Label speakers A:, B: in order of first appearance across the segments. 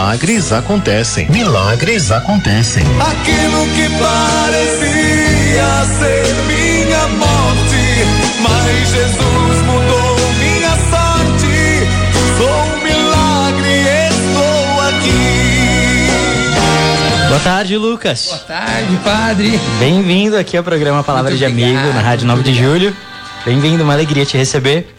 A: Milagres acontecem. Milagres acontecem.
B: Aquilo que parecia ser minha morte, mas Jesus mudou minha sorte. Sou um milagre, estou aqui.
C: Boa tarde, Lucas.
D: Boa tarde, padre.
C: Bem-vindo aqui ao programa Palavra
D: Muito
C: de Amigo na Rádio 9 de Julho. Bem-vindo, uma alegria te receber.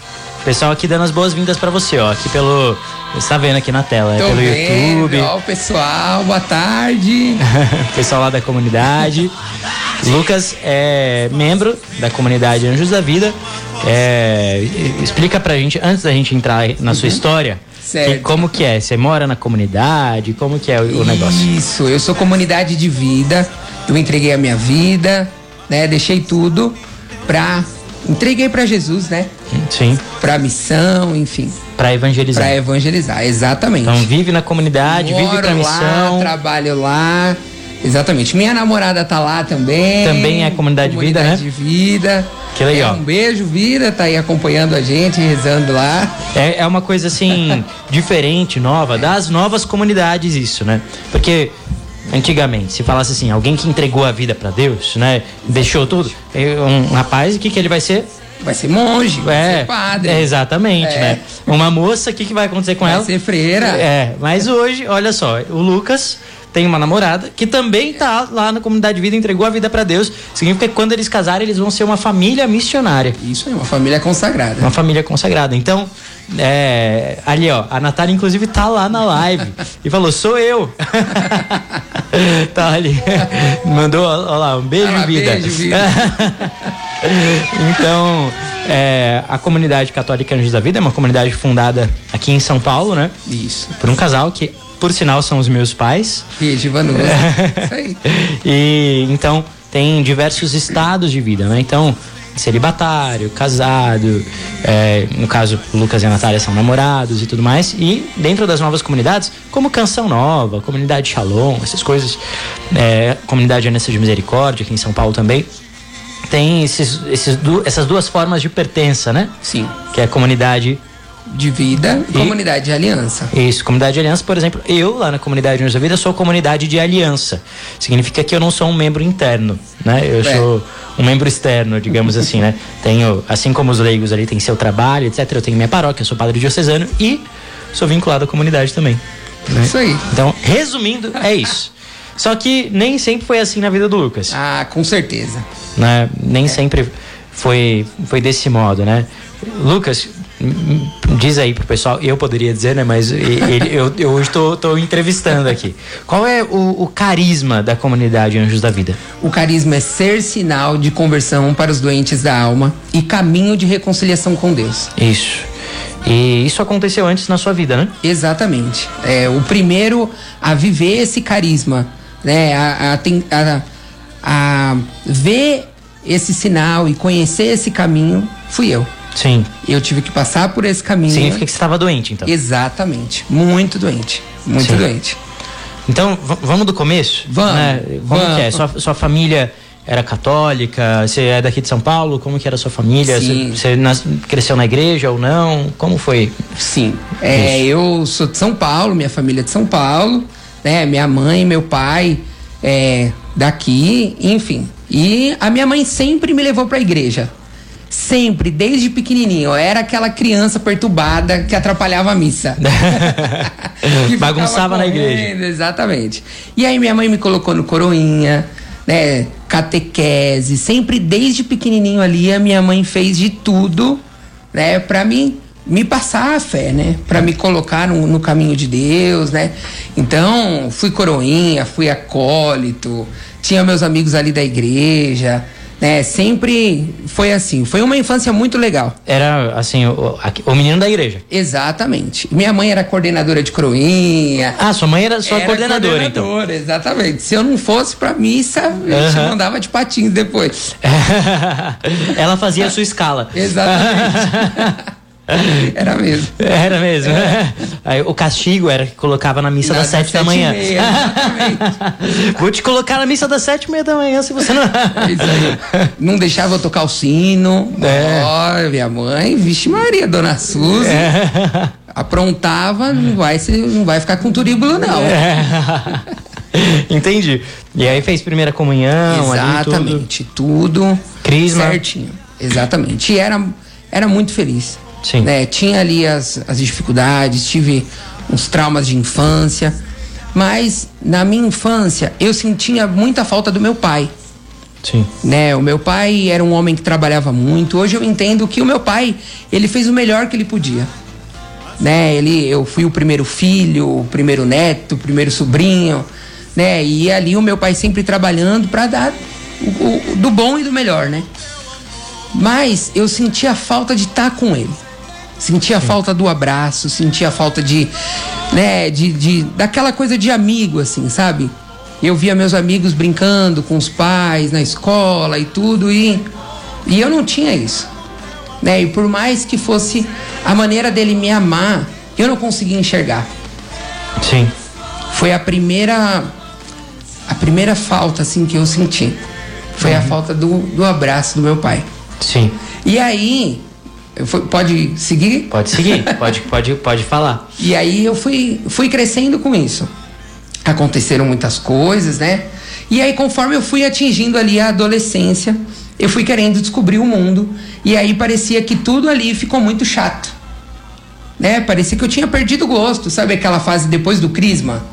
C: Pessoal aqui dando as boas-vindas pra você, ó, aqui pelo, você está vendo aqui na tela, é
D: Tô
C: pelo
D: vendo,
C: YouTube,
D: Ó, pessoal, boa tarde.
C: pessoal lá da comunidade. Lucas é membro da comunidade Anjos da Vida. É, explica pra gente, antes da gente entrar na sua história,
D: Uhum. Certo.
C: que- como que é? Você mora na comunidade? Como que é o, o negócio?
D: Isso, eu sou comunidade de vida. Eu entreguei a minha vida, né? Deixei tudo pra. Entreguei pra Jesus, né?
C: Sim,
D: Pra missão, enfim.
C: pra evangelizar.
D: Pra evangelizar, exatamente.
C: Então vive na comunidade, vive
D: Moro
C: pra missão.
D: lá, trabalho lá. Exatamente. Minha namorada tá lá também.
C: Também é comunidade de vida, né?
D: de vida.
C: Que legal.
D: É, um beijo, vida, tá aí acompanhando a gente, rezando lá.
C: É, é uma coisa assim, diferente, nova, das novas comunidades, isso, né? Porque antigamente, se falasse assim, alguém que entregou a vida pra Deus, né? Deixou tudo, um rapaz, o que, que ele vai ser?
D: Vai ser monge, vai
C: É,
D: ser padre.
C: é, exatamente,
D: É.
C: né? Uma moça, o que, que vai acontecer com
D: Vai
C: ela?
D: ser freira.
C: É, mas hoje, olha só, o Lucas tem uma namorada que também tá lá na comunidade de vida, entregou a vida pra Deus. Significa que quando eles casarem, eles vão ser uma família missionária.
D: Isso aí, uma família consagrada.
C: Uma família consagrada. Então, é, ali, ó, a Natália, inclusive, tá lá na live e falou: sou eu. tá ali. Mandou, ó lá, um beijo,
D: Ah,
C: vida.
D: beijo, vida.
C: então, é, a comunidade católica Anjos da Vida é uma comunidade fundada aqui em São Paulo, né?
D: Isso.
C: Por um casal que, por sinal, são os meus pais.
D: Beijo, Vanusa. Isso aí.
C: E então tem diversos estados de vida, né? Então, celibatário, casado, é, no caso, o Lucas e a Natália são namorados e tudo mais. E dentro das novas comunidades, como Canção Nova, Comunidade Shalom, essas coisas, é, Comunidade Anessa de Misericórdia, aqui em São Paulo também, tem esses, esses essas duas formas de pertença, né?
D: Sim.
C: Que é a comunidade
D: De vida e comunidade de aliança.
C: isso, comunidade de aliança, por exemplo, eu lá na comunidade Anjos da Vida sou comunidade de aliança. Significa que eu não sou um membro interno, né? Eu
D: É.
C: sou um membro externo, digamos assim, né? Tenho, assim como os leigos ali têm seu trabalho, etc. Eu tenho minha paróquia, eu sou padre diocesano e sou vinculado à comunidade também. né?
D: Isso aí.
C: Então, resumindo, é isso. Só que nem sempre foi assim na vida do Lucas
D: Ah, com certeza.
C: né? Nem sempre foi, foi desse modo, né? Lucas, diz aí pro pessoal, eu poderia dizer, né? Mas ele- eu, eu hoje tô, tô entrevistando aqui. Qual é o, o carisma da comunidade Anjos da Vida?
D: O carisma é ser sinal de conversão para os doentes da alma e caminho de reconciliação com Deus.
C: Isso. E isso aconteceu antes na sua vida, né?
D: Exatamente. É o primeiro a viver esse carisma, né? A, a, a- a ver esse sinal e conhecer esse caminho, fui eu.
C: Sim.
D: Eu tive que passar por esse caminho.
C: Significa que você estava doente, então.
D: Exatamente. Muito doente. Muito
C: Sim.
D: doente.
C: Então, vamos do começo?
D: Vamos,
C: Né? Como
D: vamos.
C: que é? Sua, sua família era católica? Você é daqui de São Paulo? Como que era a sua família?
D: Sim.
C: Você, nas- cresceu na igreja ou não? Como foi?
D: Sim. É, eu sou de São Paulo, minha família é de São Paulo, né? Minha mãe, meu pai é daqui, enfim. E a minha mãe sempre me levou pra igreja. Sempre, desde pequenininho. Eu era aquela criança perturbada que atrapalhava a missa. Que
C: Bagunçava na igreja.
D: correndo, Exatamente. E aí minha mãe me colocou no coroinha, né? Catequese. Sempre desde pequenininho ali a minha mãe fez de tudo, né? Pra mim me passar a fé, né? Pra me colocar no, no caminho de Deus, né? Então, fui coroinha, fui acólito, tinha meus amigos ali da igreja, né? Sempre foi assim. Foi uma infância muito legal.
C: Era, assim, o, o menino da igreja.
D: Exatamente. Minha mãe era coordenadora de coroinha.
C: Ah, sua mãe era sua
D: Era
C: coordenadora, então.
D: coordenadora, exatamente. Se eu não fosse pra missa, eu te
C: Aham.
D: mandava de patins depois.
C: Ela fazia a sua escala.
D: Exatamente. Era mesmo.
C: Era mesmo. Aí, o castigo era que colocava na missa das sete da manhã.
D: meia, exatamente.
C: Vou te colocar na missa das sete e meia da manhã se você não.
D: É. Não deixava eu tocar o sino.
C: É.
D: Olha, minha mãe, vixe Maria, dona Suzy.
C: É.
D: Aprontava, não vai, não vai ficar com turíbulo, não.
C: É. Entendi. E aí fez primeira comunhão, ali tudo.
D: Exatamente, tudo.
C: Crisma.
D: Certinho. Exatamente. E era, era muito feliz.
C: Sim.
D: Né? Tinha ali as, as dificuldades, tive uns traumas de infância. Mas na minha infância eu sentia muita falta do meu pai.
C: Sim.
D: né? O meu pai era um homem que trabalhava muito. Hoje eu entendo que o meu pai, ele fez o melhor que ele podia. Né? Ele, eu fui o primeiro filho, o primeiro neto, o primeiro sobrinho, né? E ali o meu pai sempre trabalhando para dar o, o- do bom e do melhor, né? Mas eu sentia falta de estar com ele. Sentia a falta do abraço, sentia a falta de, né, de, de daquela coisa de amigo assim, sabe? Eu via meus amigos brincando com os pais na escola e tudo e e eu não tinha isso. Né? E por mais que fosse a maneira dele me amar, eu não conseguia enxergar.
C: Sim.
D: Foi a primeira a primeira falta assim que eu senti. Foi a falta do, do abraço do meu pai.
C: Sim.
D: E aí, fui- pode seguir?
C: Pode seguir, pode, pode, pode falar.
D: E aí eu fui, fui crescendo com isso. Aconteceram muitas coisas, né? E aí, conforme eu fui atingindo ali a adolescência, eu fui querendo descobrir o mundo. E aí parecia que tudo ali ficou muito chato. Né? Parecia que eu tinha perdido o gosto. Sabe aquela fase depois do crisma?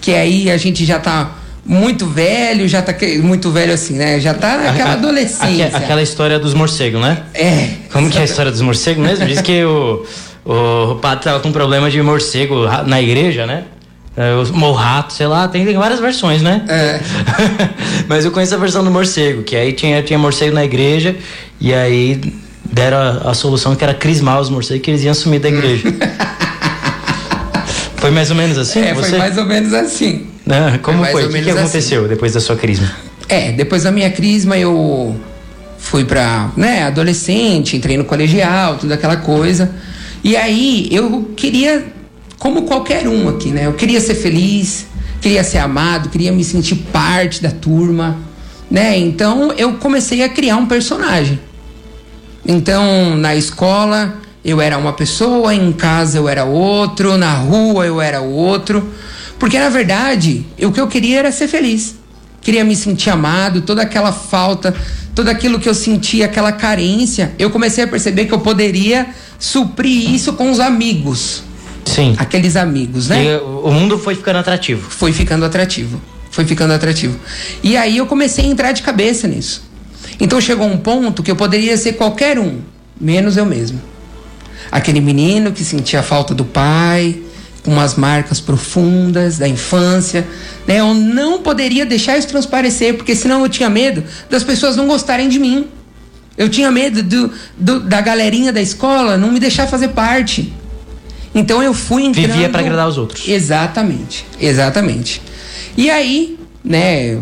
D: Que aí a gente já tá muito velho, já tá muito velho assim, né? Já tá naquela adolescência.
C: aque- Aquela história dos morcegos, né?
D: É.
C: Como que é a história dos morcegos mesmo? Diz que o, o padre tava com problema de morcego na igreja, né? É, o morrato, sei lá, tem, tem várias versões, né?
D: É.
C: Mas eu conheço a versão do morcego, que aí tinha, tinha morcego na igreja e aí deram a, a solução que era crismar os morcegos que eles iam sumir da igreja. foi mais ou menos assim?
D: É, foi mais ou menos assim.
C: Ah, como
D: mais
C: foi? O que, que
D: assim.
C: aconteceu depois da sua crisma?
D: É, depois da minha crisma eu fui pra, né, adolescente, entrei no colegial, tudo aquela coisa. E aí eu queria, como qualquer um aqui, né? Eu queria ser feliz, queria ser amado, queria me sentir parte da turma, né? Então eu comecei a criar um personagem. Então, na escola eu era uma pessoa, em casa eu era outro, na rua eu era outro. Porque na verdade, o que eu queria era ser feliz. Queria me sentir amado, toda aquela falta, tudo aquilo que eu sentia, aquela carência, eu comecei a perceber que eu poderia suprir isso com os amigos.
C: Sim.
D: Aqueles amigos, né?
C: E o mundo foi ficando atrativo.
D: foi ficando atrativo. Foi ficando atrativo. E aí eu comecei a entrar de cabeça nisso. Então chegou um ponto que eu poderia ser qualquer um, menos eu mesmo. Aquele menino que sentia a falta do pai, umas marcas profundas da infância, né? Eu não poderia deixar isso transparecer, porque senão eu tinha medo das pessoas não gostarem de mim. Eu tinha medo do, do- da galerinha da escola não me deixar fazer parte. Então eu fui entrando...
C: Vivia pra agradar os outros.
D: Exatamente, exatamente. E aí, né,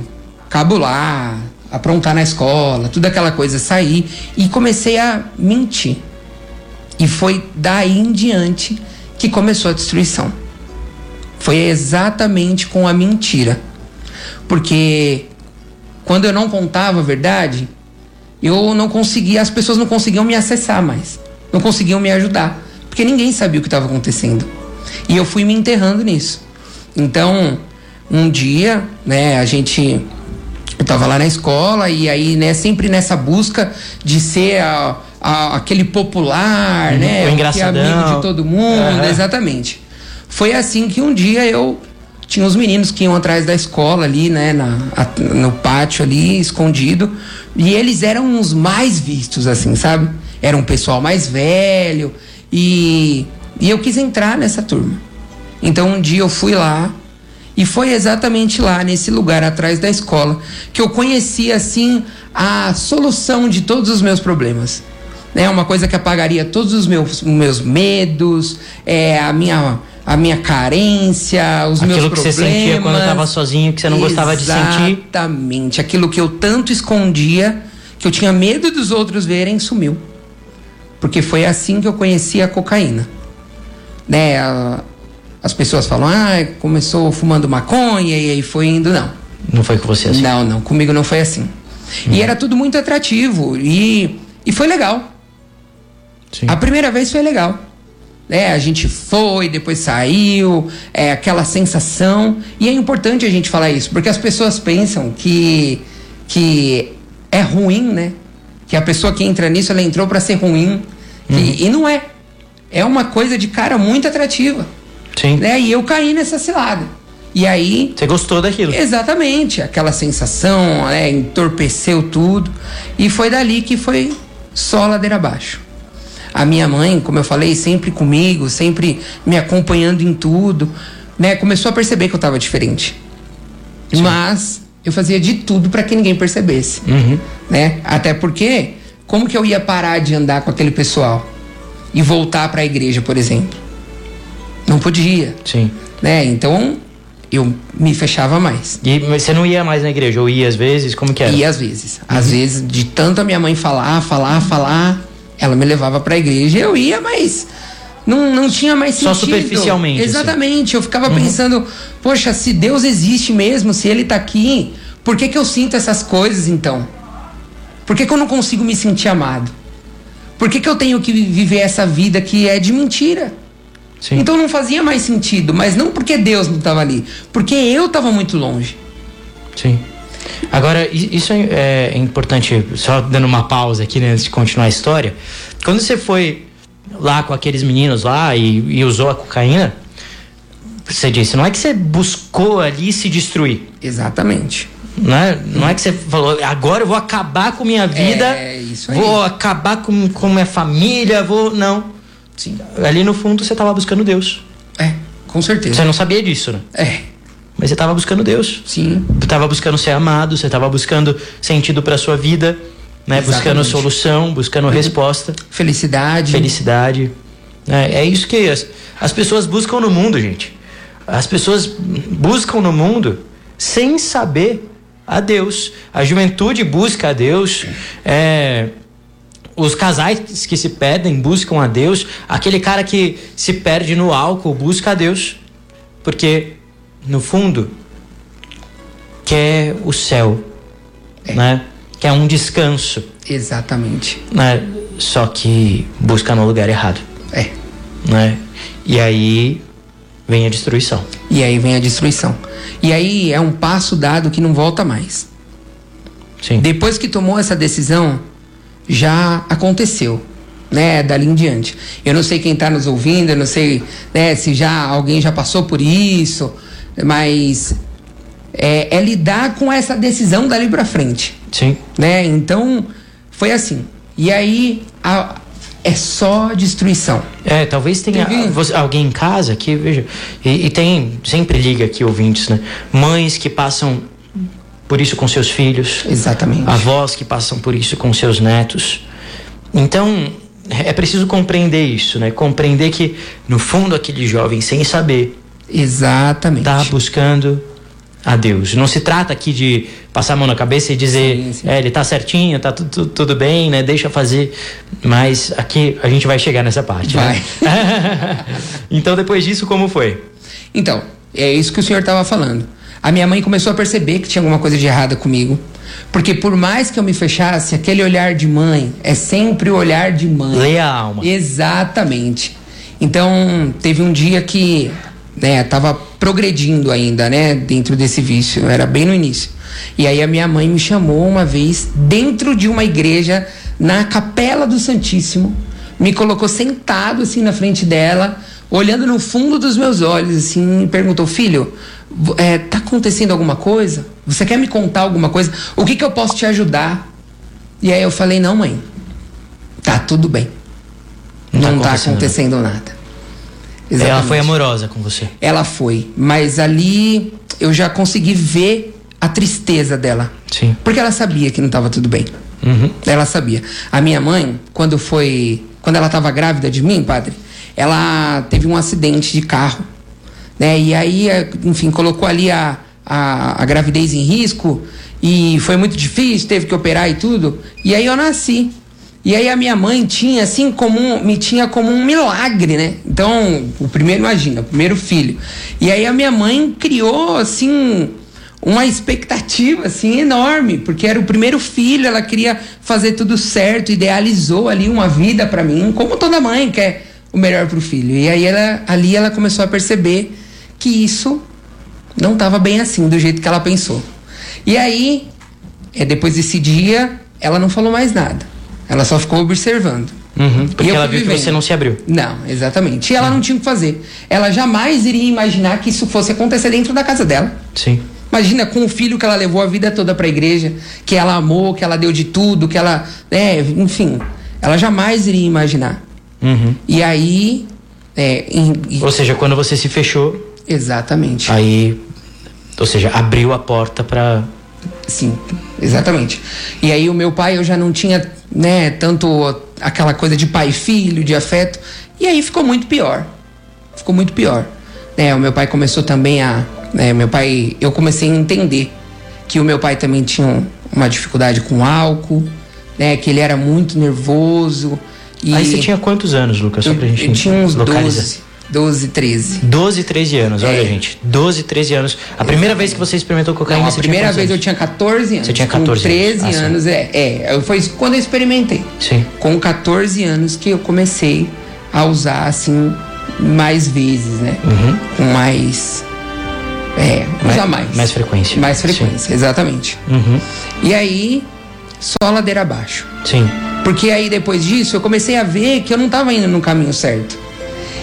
D: cabular, aprontar na escola, tudo aquela coisa, sair e comecei a mentir. E foi daí em diante que começou a destruição. Foi exatamente com a mentira. Porque quando eu não contava a verdade, eu não conseguia, as pessoas não conseguiam me acessar mais. Não conseguiam me ajudar. Porque ninguém sabia o que estava acontecendo. E eu fui me enterrando nisso. Então, um dia, né, a gente. Eu tava lá na escola e aí, né, sempre nessa busca de ser a- a- aquele popular,
C: Uhum,
D: né?
C: o
D: que é
C: engraçadão.
D: amigo de todo mundo,
C: Aham.
D: exatamente. Foi assim que um dia eu tinha uns meninos que iam atrás da escola ali, né, na, a- no pátio ali, escondido, e eles eram os mais vistos, assim, sabe? Era um pessoal mais velho e, e eu quis entrar nessa turma. Então um dia eu fui lá e foi exatamente lá, nesse lugar atrás da escola, que eu conheci assim a solução de todos os meus problemas. É uma coisa que apagaria todos os meus, meus medos, é, a, minha, a minha carência, os meus
C: Aquilo que
D: problemas.
C: você sentia quando estava sozinho, que você não gostava de sentir.
D: Exatamente. Aquilo que eu tanto escondia, que eu tinha medo dos outros verem, sumiu. porque foi assim que eu conheci a cocaína. Né? as pessoas falam, ah, começou fumando maconha e aí foi indo. Não.
C: Não foi com você assim?
D: Não, não, comigo não foi assim. E era tudo muito atrativo e, e foi legal.
C: Sim.
D: A primeira vez foi legal. É, a gente foi, depois saiu, é aquela sensação. E é importante a gente falar isso, porque as pessoas pensam que, que é ruim, né? Que a pessoa que entra nisso, ela entrou pra ser ruim. Que- e não é. É uma coisa de cara muito atrativa.
C: Sim.
D: Né? E eu caí nessa cilada. E aí
C: Você gostou daquilo?
D: Exatamente, aquela sensação, né, entorpeceu tudo. E foi dali que foi só ladeira abaixo. A minha mãe, como eu falei, sempre comigo, sempre me acompanhando em tudo, né, começou a perceber que eu tava diferente. Mas eu fazia de tudo para que ninguém percebesse, né? Até porque como que eu ia parar de andar com aquele pessoal e voltar para a igreja, por exemplo? Não podia,
C: Sim.
D: né? Então eu me fechava mais.
C: E você não ia mais na igreja? Ou ia às vezes? Como que era?
D: E às vezes, às vezes, de tanto a minha mãe falar, falar, falar, ela me levava pra igreja. Eu ia, mas não, não tinha mais
C: Só
D: sentido.
C: superficialmente, assim.
D: Exatamente. Eu ficava pensando, poxa, se Deus existe mesmo, se Ele tá aqui, por que, que eu sinto essas coisas então? Por que, que eu não consigo me sentir amado? Por que, que eu tenho que viver essa vida que é de mentira?
C: Sim.
D: Então não fazia mais sentido, mas não porque Deus não estava ali, porque eu estava muito longe.
C: Sim. Agora, isso é, é importante, só dando uma pausa aqui né, antes de continuar a história. Quando você foi lá com aqueles meninos lá e, e usou a cocaína, você disse, não é que você buscou ali se destruir.
D: Exatamente.
C: Não é, não é que você falou, agora eu vou acabar com minha vida,
D: É, isso aí.
C: vou acabar com, com minha família, vou. Não.
D: Sim.
C: Ali no fundo você estava buscando Deus.
D: É, com certeza.
C: Você não sabia disso, né?
D: É,
C: Mas você estava buscando Deus.
D: sim.
C: Você estava buscando ser amado, você estava buscando sentido para sua vida, né? Buscando
D: Exatamente. Uhum.
C: solução, buscando resposta,
D: Felicidade.
C: felicidade. É, é isso que as, as pessoas buscam no mundo, gente. As pessoas buscam no mundo sem saber a Deus. A juventude busca a Deus. É, os casais que se perdem buscam a Deus. Aquele cara que se perde no álcool busca a Deus. Porque, no fundo, quer o céu, né? Quer um descanso,
D: Exatamente.
C: né? Só que busca no lugar errado,
D: É.
C: né? E aí vem a destruição.
D: E aí vem a destruição. E aí é um passo dado que não volta mais.
C: Sim.
D: Depois que tomou essa decisão, já aconteceu, né? Dali em diante. Eu não sei quem está nos ouvindo, eu não sei né, se já alguém já passou por isso, mas é, é lidar com essa decisão dali para frente.
C: Sim.
D: né? Então foi assim. E aí a- é só destruição.
C: É, talvez tenha
D: Teve-
C: alguém em casa que, veja, e, e tem, sempre liga aqui ouvintes, né? Mães que passam por isso com seus filhos,
D: Exatamente.
C: avós que passam por isso com seus netos. Então, é preciso compreender isso, né? Compreender que, no fundo, aquele jovem, sem saber,
D: Exatamente.
C: está buscando a Deus. Não se trata aqui de passar a mão na cabeça e dizer,
D: Sim, sim.
C: é, ele tá certinho, tá tu- tu- tudo bem, né? Deixa fazer. Mas aqui a gente vai chegar nessa parte. né? então, depois disso, como foi?
D: Então, é isso que o senhor estava falando. A minha mãe começou a perceber que tinha alguma coisa de errada comigo. Porque por mais que eu me fechasse, aquele olhar de mãe é sempre o olhar de mãe.
C: Lê a alma.
D: Exatamente. Então, teve um dia que, né, tava progredindo ainda, né, dentro desse vício, era bem no início. E aí a minha mãe me chamou uma vez dentro de uma igreja na Capela do Santíssimo, me colocou sentado assim na frente dela, olhando no fundo dos meus olhos assim, e perguntou: "Filho, é, tá acontecendo alguma coisa? Você quer me contar alguma coisa? O que que eu posso te ajudar?" E aí eu falei: "Não, mãe. Tá tudo bem."
C: Não tá
D: não tá
C: acontecendo
D: acontecendo nada.
C: Ela
D: Exatamente.
C: foi amorosa com você.
D: Ela foi, mas ali eu já consegui ver a tristeza dela.
C: Sim.
D: Porque ela sabia que não estava tudo bem.
C: Uhum.
D: Ela sabia. A minha mãe, quando foi, quando ela estava grávida de mim, padre, ela teve um acidente de carro, né? E aí, eh, enfim, colocou ali a, a, a gravidez em risco e foi muito difícil, teve que operar e tudo. E aí eu nasci. E aí a minha mãe tinha assim como um, me tinha como um milagre, né? Então, o primeiro imagina, o primeiro filho. E aí a minha mãe criou assim uma expectativa assim enorme, porque era o primeiro filho, ela queria fazer tudo certo, idealizou ali uma vida para mim, como toda mãe quer o melhor pro filho. E aí ela ali ela começou a perceber que isso não estava bem assim do jeito que ela pensou. E aí, é, depois desse dia, ela não falou mais nada. Ela só ficou observando.
C: Uhum, porque ela viu que você não se abriu.
D: Não, exatamente. E ela não tinha o que fazer. Ela jamais iria imaginar que isso fosse acontecer dentro da casa dela.
C: Sim.
D: Imagina com o filho que ela levou a vida toda para a igreja, que ela amou, que ela deu de tudo, que ela, né, enfim, ela jamais iria imaginar.
C: Uhum.
D: E aí, é, em- e-
C: Ou seja, quando você se fechou,
D: exatamente.
C: aí. Ou seja, abriu a porta pra.
D: Sim, exatamente. E aí o meu pai eu já não tinha, né, tanto aquela coisa de pai filho, de afeto. E aí ficou muito pior. Ficou muito pior. Né, o meu pai começou também a, né, meu pai, eu comecei a entender que o meu pai também tinha um- uma dificuldade com álcool, né, que ele era muito nervoso. E
C: Aí você tinha quantos anos, Lucas? Só pra gente
D: eu tinha uns
C: localizar.
D: 12, 12, 13.
C: 12, 13 anos, olha,
D: É.
C: gente. 12, 13 anos. A primeira vez que você experimentou cocaína,
D: Não, a primeira vez eu tinha 14 anos.
C: Você tinha 14
D: Com 13
C: anos. Ah, sim.
D: anos, é. É, foi quando eu experimentei.
C: Sim.
D: Com 14 anos que eu comecei a usar, assim, mais vezes, né? Com mais. É, usar mais.
C: Uhum. mais frequência.
D: Mais frequência, exatamente.
C: Uhum.
D: E aí, só ladeira abaixo.
C: Sim.
D: Porque aí depois disso eu comecei a ver que eu não estava indo no caminho certo.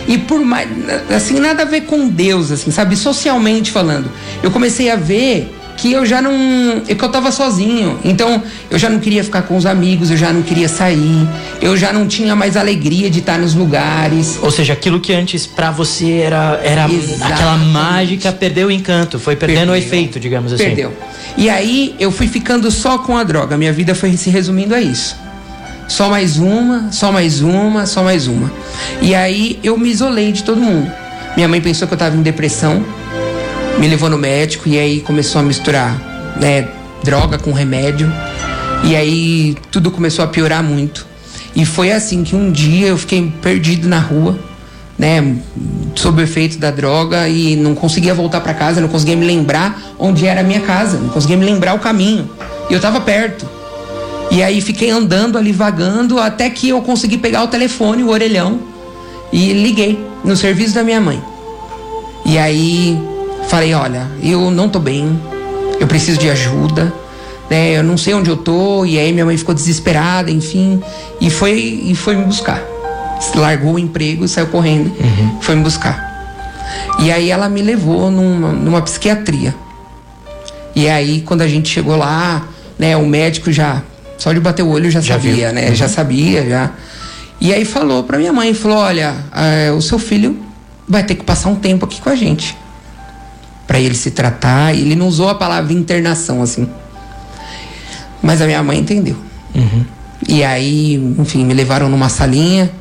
D: E por mais. Assim, nada a ver com Deus, assim, sabe? Socialmente falando. Eu comecei a ver que eu já não. que eu tava sozinho. Então, eu já não queria ficar com os amigos, eu já não queria sair, eu já não tinha mais alegria de estar nos lugares.
C: Ou seja, aquilo que antes pra você era, era
D: Exatamente.
C: aquela mágica, perdeu o encanto, foi perdendo o
D: Perdeu.
C: efeito, digamos assim.
D: Perdeu. E aí eu fui ficando só com a droga. Minha vida foi se resumindo a isso. Só mais uma, só mais uma, só mais uma. E aí eu me isolei de todo mundo. Minha mãe pensou que eu tava em depressão, me levou no médico e aí começou a misturar, né, droga com remédio. E aí tudo começou a piorar muito. E foi assim que um dia eu fiquei perdido na rua, né, sob o efeito da droga e não conseguia voltar para casa, não conseguia me lembrar onde era a minha casa, não conseguia me lembrar o caminho. E eu tava perto. E aí fiquei andando ali vagando até que eu consegui pegar o telefone, o orelhão, e liguei no serviço da minha mãe. E aí falei, olha, eu não tô bem, eu preciso de ajuda, né? Eu não sei onde eu tô. E aí minha mãe ficou desesperada, enfim, e foi e foi me buscar. Largou o emprego saiu correndo, foi me buscar. E aí ela me levou numa, numa psiquiatria. E aí quando a gente chegou lá, né, o médico já só de bater o olho já,
C: Já
D: sabia,
C: viu.
D: né? Já sabia, já. E aí falou pra minha mãe, falou: "Olha, eh, o seu filho vai ter que passar um tempo aqui com a gente Pra ele se tratar". Ele não usou a palavra internação assim. Mas a minha mãe entendeu. E aí, enfim, me levaram numa salinha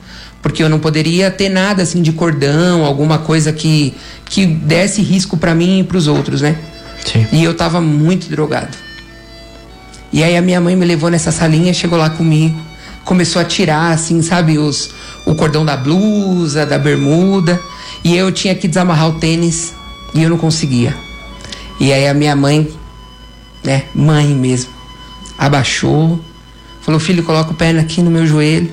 D: porque eu não poderia ter nada assim de cordão, alguma coisa que que desse risco pra mim e pros outros, né?
C: Sim.
D: E eu tava muito drogado. E aí a minha mãe me levou nessa salinha, chegou lá comigo, começou a tirar, assim, sabe, os, o cordão da blusa, da bermuda. E eu tinha que desamarrar o tênis e eu não conseguia. E aí a minha mãe, né, mãe mesmo, abaixou, falou: Filho, coloca o pé aqui no meu joelho.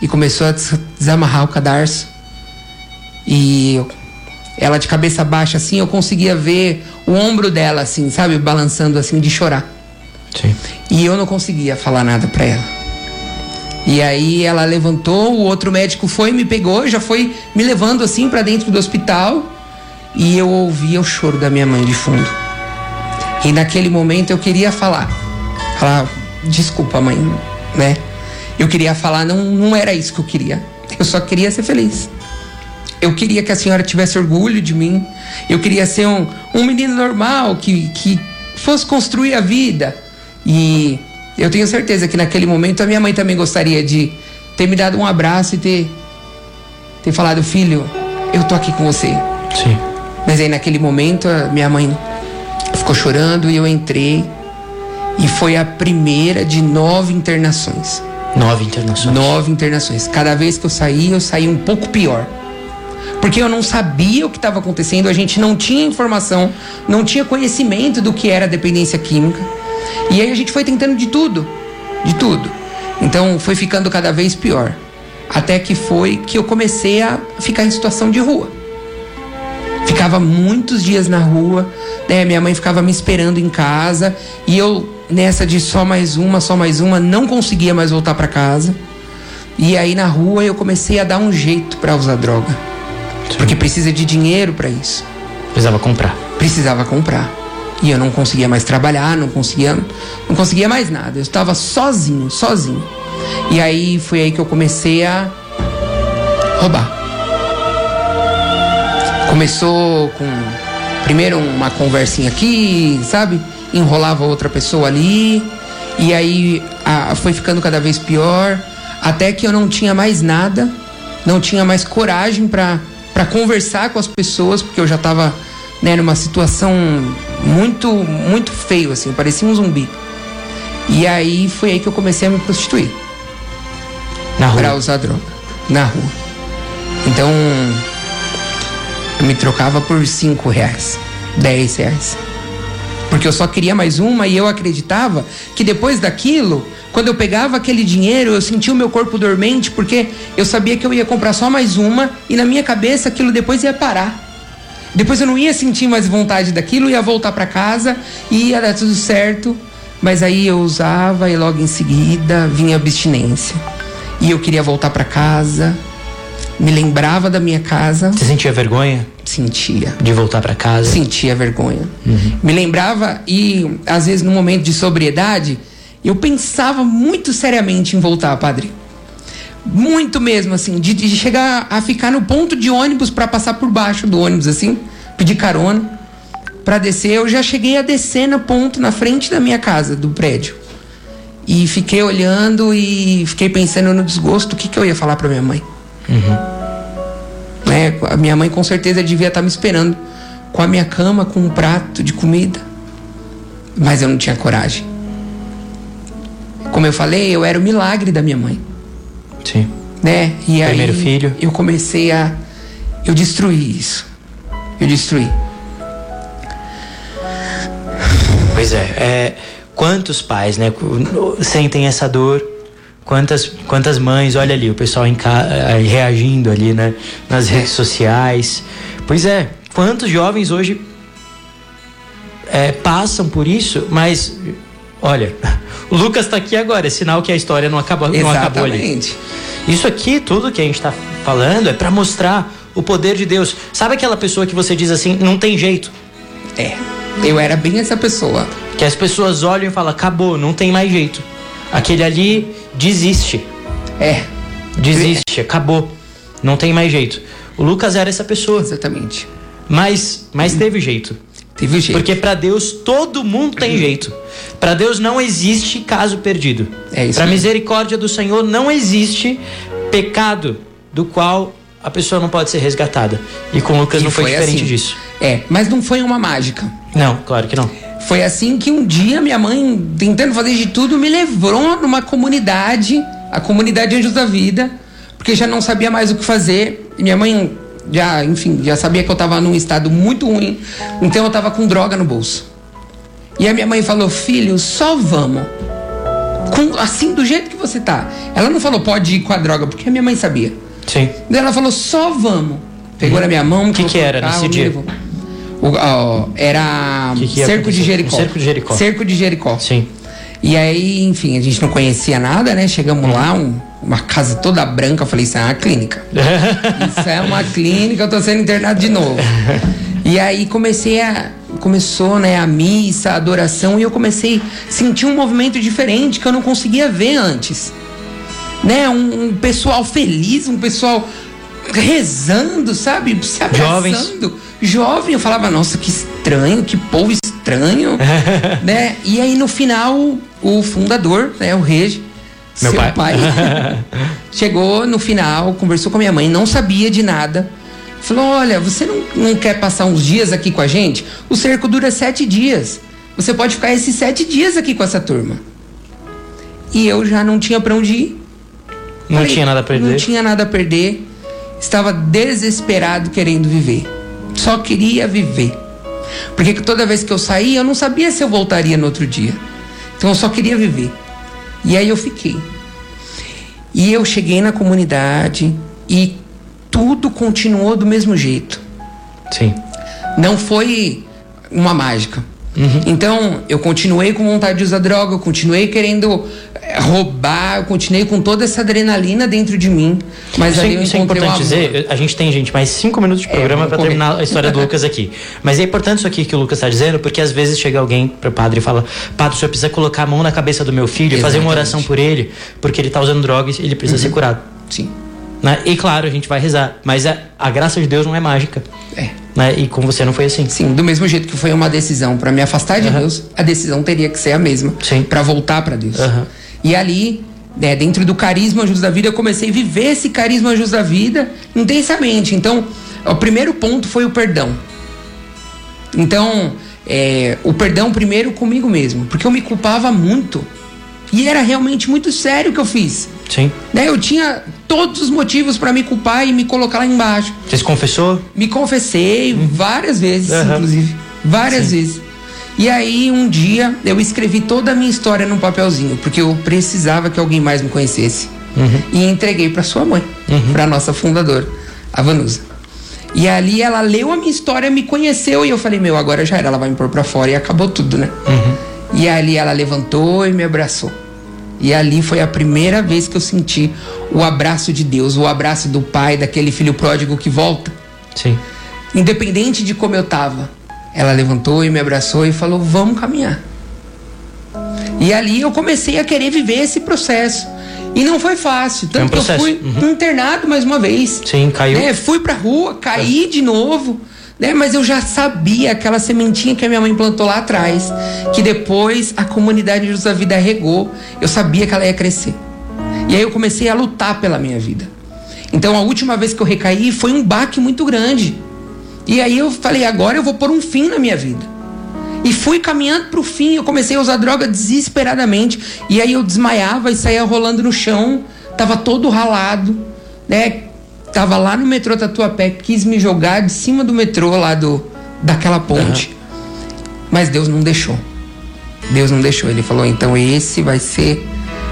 D: E começou a des- desamarrar o cadarço. E eu- ela de cabeça baixa, assim, eu conseguia ver o ombro dela, assim, sabe, balançando, assim, de chorar.
C: Sim.
D: E eu não conseguia falar nada pra ela. E aí ela levantou, o outro médico foi, me pegou, já foi me levando assim pra dentro do hospital. E eu ouvia o choro da minha mãe de fundo. E naquele momento eu queria falar. Falar, desculpa, mãe, né? Eu queria falar, não, não era isso que eu queria. Eu só queria ser feliz. Eu queria que a senhora tivesse orgulho de mim. Eu queria ser um, um menino normal que, que fosse construir a vida. E eu tenho certeza que naquele momento a minha mãe também gostaria de ter me dado um abraço e ter, ter falado: Filho, eu tô aqui com você.
C: Sim.
D: Mas aí naquele momento a minha mãe ficou chorando e eu entrei. E foi a primeira de nove internações.
C: Nove internações.
D: Nove internações. Cada vez que eu saía, eu saía um pouco pior. Porque eu não sabia o que estava acontecendo, a gente não tinha informação, não tinha conhecimento do que era dependência química. E aí a gente foi tentando de tudo, de tudo. Então foi ficando cada vez pior. Até que foi que eu comecei a ficar em situação de rua. Ficava muitos dias na rua, né? Minha mãe ficava me esperando em casa e eu nessa de só mais uma, só mais uma, não conseguia mais voltar para casa. E aí na rua eu comecei a dar um jeito para usar droga. Porque precisa de dinheiro para isso.
C: Precisava comprar.
D: Precisava comprar. E eu não conseguia mais trabalhar, não conseguia, não conseguia mais nada. Eu estava sozinho, sozinho. E aí foi aí que eu comecei a roubar. Começou com primeiro uma conversinha aqui, sabe? Enrolava outra pessoa ali. E aí a, foi ficando cada vez pior. Até que eu não tinha mais nada, não tinha mais coragem para conversar com as pessoas, porque eu já estava né, numa situação muito, muito feio, assim, parecia um zumbi. E aí foi aí que eu comecei a me prostituir.
C: Na rua.
D: Pra usar droga. Na rua. Então, eu me trocava por 5 reais, 10 reais. Porque eu só queria mais uma e eu acreditava que depois daquilo, quando eu pegava aquele dinheiro, eu sentia o meu corpo dormente, porque eu sabia que eu ia comprar só mais uma e na minha cabeça aquilo depois ia parar. Depois eu não ia sentir mais vontade daquilo, ia voltar para casa e ia dar tudo certo. Mas aí eu usava e logo em seguida vinha a abstinência. E eu queria voltar para casa, me lembrava da minha casa,
C: Você sentia vergonha
D: sentia.
C: de voltar pra casa?
D: Sentia vergonha. Me lembrava e às vezes no momento de sobriedade, eu pensava muito seriamente em voltar, padre. Muito mesmo, assim, de, de chegar a ficar no ponto de ônibus para passar por baixo do ônibus, assim, pedir carona para descer. Eu já cheguei a descer no ponto na frente da minha casa, do prédio. E fiquei olhando e fiquei pensando no desgosto, o que, que eu ia falar para minha mãe. Né? A minha mãe com certeza devia estar me esperando com a minha cama, com um prato de comida. Mas eu não tinha coragem. Como eu falei, eu era o milagre da minha mãe,
C: Sim.
D: né? E aí
C: Primeiro filho.
D: eu comecei a eu destruí isso. Eu destruí.
C: Pois é, é, quantos pais, né, sentem essa dor? Quantas, quantas mães, olha ali, o pessoal em ca- reagindo ali, né, nas redes sociais. Pois é, quantos jovens hoje eh, passam por isso, mas olha, o Lucas tá aqui agora, é sinal que a história não acabou, não acabou ali.
D: Exatamente.
C: Isso aqui, tudo que a gente tá falando, é para mostrar o poder de Deus. Sabe aquela pessoa que você diz assim, não tem jeito?
D: É. Eu era bem essa pessoa.
C: Que as pessoas olham e falam, acabou, não tem mais jeito. Aquele ali desiste.
D: É.
C: Desiste, acabou. Não tem mais jeito. O Lucas era essa pessoa.
D: Exatamente.
C: Mas, mas teve jeito.
D: Teve jeito.
C: Porque pra Deus todo mundo tem jeito. Pra Deus não existe caso perdido.
D: É mesmo.
C: misericórdia do Senhor não existe pecado do qual a pessoa não pode ser resgatada. E com o Lucas
D: E
C: não foi, diferente
D: assim.
C: disso.
D: É, mas não foi uma mágica.
C: Não, claro que não.
D: Foi assim que um dia minha mãe, tentando fazer de tudo, me levou numa comunidade, a comunidade Anjos da Vida, porque já não sabia mais o que fazer. E minha mãe já, enfim, já sabia que eu tava num estado muito ruim, então eu tava com droga no bolso. E a minha mãe falou: "Filho, só vamos. Com, assim do jeito que você tá". Ela não falou: "Pode ir com a droga", porque a minha mãe sabia.
C: Sim.
D: Daí ela falou, só vamos. Pegou na minha mão.
C: O que que era nesse dia?
D: levou. O- ó, era
C: Que que
D: Cerco de? Jericó.
C: Cerco de Jericó.
D: Cerco de Jericó.
C: Sim.
D: E aí, enfim, a gente não conhecia nada, né? Chegamos lá, um- uma casa toda branca. Eu falei, isso é uma clínica. Isso é uma clínica, eu tô sendo internado de novo. E aí comecei a. Começou, né, a missa, a adoração, e eu comecei a sentir um movimento diferente que eu não conseguia ver antes. Né? Um, um pessoal feliz, um pessoal rezando, sabe? Se
C: Jovens.
D: abraçando. Jovem, eu falava, nossa, que estranho, que povo estranho, né? E aí no final, o fundador, né, o Regi,
C: Meu
D: seu
C: pai.
D: chegou no final, conversou com a minha mãe, não sabia de nada. Falou: Olha, você não, não quer passar uns dias aqui com a gente? O cerco dura sete dias. Você pode ficar esses sete dias aqui com essa turma. e eu já não tinha para onde ir.
C: Não
D: Falei,
C: tinha nada a perder.
D: Não tinha nada a perder. Estava desesperado querendo viver. Só queria viver. Porque toda vez que eu saía, eu não sabia se eu voltaria no outro dia. Então eu só queria viver. E aí eu fiquei. E eu cheguei na comunidade e tudo continuou do mesmo jeito.
C: Sim.
D: Não foi uma mágica. Então, eu continuei com vontade de usar droga, eu continuei querendo eh, roubar, eu continuei com toda essa adrenalina dentro de mim. Mas
C: Isso, é-
D: ali eu
C: isso é importante
D: o
C: dizer. A gente tem, gente, mais cinco minutos de programa
D: vamos
C: para terminar a história do Lucas aqui. Mas é importante isso aqui que o Lucas está dizendo, porque às vezes chega alguém pro padre e fala: Padre, o senhor precisa colocar a mão na cabeça do meu filho, fazer uma
D: Exatamente. Uhum.
C: oração por ele, porque ele tá usando drogas e ele precisa ser curado.
D: Sim.
C: Né? E claro, a gente vai rezar. Mas a, a graça de Deus não é mágica.
D: É.
C: Né? E com você não foi assim.
D: Sim, do mesmo jeito que foi uma decisão para me afastar de Deus, a decisão teria que ser a mesma para voltar para Deus.
C: Aham.
D: E ali, né, dentro do carisma Anjos da Vida, eu comecei a viver esse carisma Anjos da Vida intensamente. Então, o primeiro ponto foi o perdão. Então, é, o perdão primeiro comigo mesmo, porque eu me culpava muito. E era realmente muito sério o que eu fiz.
C: Sim.
D: Né? Eu tinha todos os motivos para me culpar e me colocar lá embaixo.
C: Você se confessou?
D: Me confessei várias vezes,
C: Aham.
D: inclusive. Várias vezes. E aí, um dia, eu escrevi toda a minha história num papelzinho, porque eu precisava que alguém mais me conhecesse. E entreguei para sua mãe, para nossa fundadora, a Vanusa. E ali ela leu a minha história, me conheceu e eu falei: Meu, agora já era, ela vai me pôr pra fora e acabou tudo, né? E ali ela levantou e me abraçou. E ali foi a primeira vez que eu senti o abraço de Deus, o abraço do pai, daquele filho pródigo que volta.
C: Sim.
D: Independente de como eu tava, ela levantou e me abraçou e falou: Vamos caminhar. E ali eu comecei a querer viver esse processo. E não foi fácil. Tanto
C: É um
D: que eu fui
C: Uhum.
D: internado mais uma vez.
C: Sim, caiu.
D: Né? Fui pra rua, caí de novo. Né? Mas eu já sabia aquela sementinha que a minha mãe plantou lá atrás. Que depois a comunidade Jesus da Vida regou. Eu sabia que ela ia crescer. E aí eu comecei a lutar pela minha vida. Então a última vez que eu recaí foi um baque muito grande. E aí eu falei, agora eu vou pôr um fim na minha vida. E fui caminhando pro fim, eu comecei a usar droga desesperadamente. E aí eu desmaiava e saía rolando no chão, tava todo ralado, né? Tava lá no metrô Tatuapé, quis me jogar de cima do metrô lá do, daquela ponte. Mas Deus não deixou. Deus não deixou. Ele falou, então esse vai ser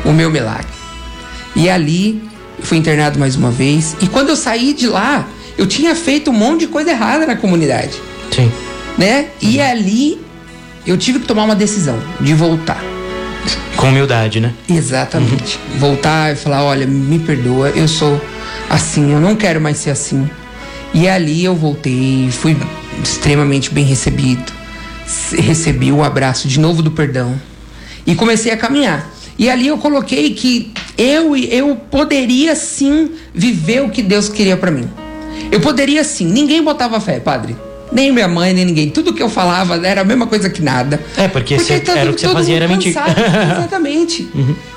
D: o meu milagre. E ali eu fui internado mais uma vez. E quando eu saí de lá, eu tinha feito um monte de coisa errada na comunidade
C: Sim.
D: né? E ali eu tive que tomar uma decisão de voltar.
C: Com humildade, né?
D: Exatamente. Voltar e falar, olha, me perdoa, eu sou assim, eu não quero mais ser assim. E ali eu voltei, fui extremamente bem recebido. Recebi o abraço de novo do perdão e comecei a caminhar. E ali eu coloquei que eu eu poderia sim viver o que Deus queria pra mim. Eu poderia sim. Ninguém botava fé, padre. Nem minha mãe, nem ninguém. Tudo que eu falava era a mesma coisa que nada.
C: É, porque você- era o que você
D: todo
C: fazia, era.
D: Exatamente.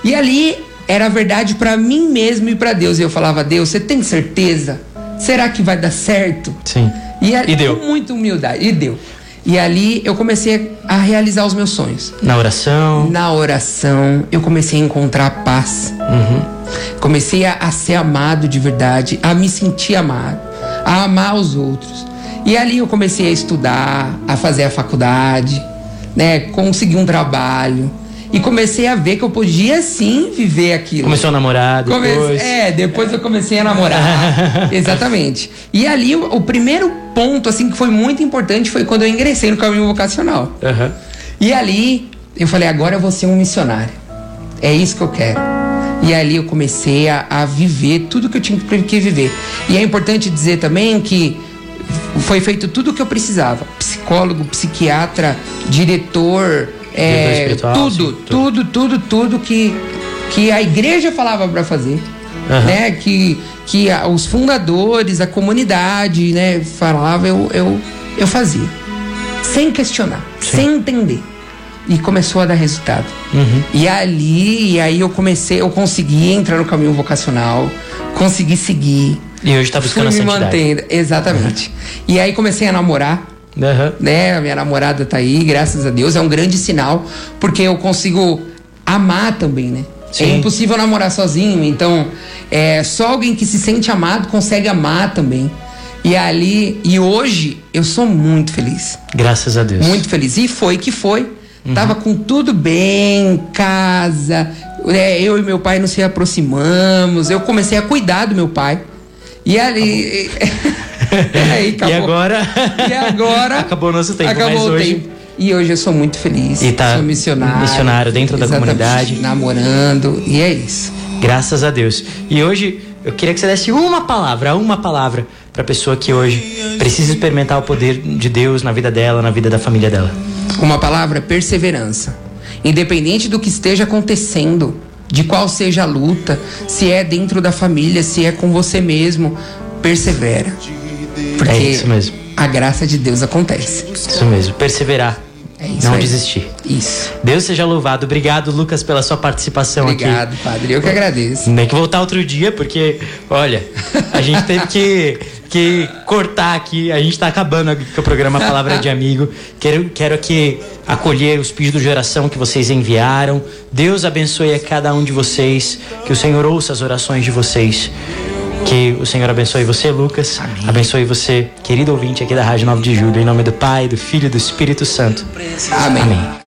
D: E ali era verdade pra mim mesmo e pra Deus. E eu falava, Deus, você tem certeza? Será que vai dar certo?
C: Sim.
D: E, ali,
C: E deu.
D: Com muita humildade. E deu. E ali eu comecei a realizar os meus sonhos.
C: Na oração.
D: Na oração, eu comecei a encontrar paz. Comecei a, a ser amado de verdade, a me sentir amado, a amar os outros. E ali eu comecei a estudar, a fazer a faculdade, né? Consegui um trabalho. E comecei a ver que eu podia sim viver aquilo.
C: Começou a namorar
D: Come-
C: depois.
D: É, depois eu comecei a namorar. Exatamente. E ali o, o primeiro ponto, assim, que foi muito importante foi quando eu ingressei no caminho vocacional.
C: Aham.
D: E ali eu falei, agora eu vou ser um missionário. É isso que eu quero. E ali eu comecei a, a viver tudo que eu tinha que viver. E é importante dizer também que foi feito tudo o que eu precisava: psicólogo, psiquiatra, diretor, é, tudo,
C: sim, tudo.
D: tudo, tudo, tudo que, que a igreja falava para fazer.
C: Aham.
D: Né? Que, que a- os fundadores, a comunidade, né, falava, eu, eu, eu fazia. Sem questionar, sem entender. E começou a dar resultado.
C: Uhum.
D: E ali, e aí eu comecei, eu consegui entrar no caminho vocacional, consegui seguir.
C: E hoje tá buscando
D: fui
C: a
D: me
C: santidade.
D: mantendo. Exatamente. E aí comecei a namorar
C: Aham.
D: né? A minha namorada tá aí, graças a Deus, é um grande sinal, porque eu consigo amar também, né? É impossível namorar sozinho, então é só alguém que se sente amado consegue amar também. E ali, e hoje eu sou muito feliz.
C: Graças a Deus.
D: Muito feliz. E foi que foi. Uhum. Tava com tudo bem, casa. É, eu e meu pai nos aproximamos. Eu comecei a cuidar do meu pai. E ali.
C: aí, acabou. E agora?
D: E agora?
C: acabou o nosso tempo.
D: Acabou o hoje... tempo. E hoje eu sou muito feliz.
C: E tá
D: sou missionário.
C: Missionário dentro da comunidade.
D: Namorando. E é isso.
C: Graças a Deus. E hoje eu queria que você desse uma palavra, uma palavra para a pessoa que hoje precisa experimentar o poder de Deus na vida dela, na vida da família dela.
D: Uma palavra: perseverança. Independente do que esteja acontecendo, de qual seja a luta, se é dentro da família, se é com você mesmo, persevera. Porque
C: é isso mesmo.
D: a graça de Deus acontece.
C: Isso mesmo, perseverar. É isso não aí. desistir.
D: Isso.
C: Deus seja louvado. Obrigado, Lucas, pela sua participação
D: Obrigado,
C: aqui.
D: Obrigado, padre. Eu que agradeço.
C: Tem que voltar outro dia, porque, olha, a gente teve que, que cortar aqui. A gente está acabando com o programa Palavra de Amigo. Quero, quero aqui acolher os pedidos de oração que vocês enviaram. Deus abençoe a cada um de vocês. Que o Senhor ouça as orações de vocês. Que o Senhor abençoe você, Lucas. Amém. Abençoe você, querido ouvinte aqui da Rádio 9 de Julho. Em nome do Pai, do Filho e do Espírito Santo.
D: Amém. Amém.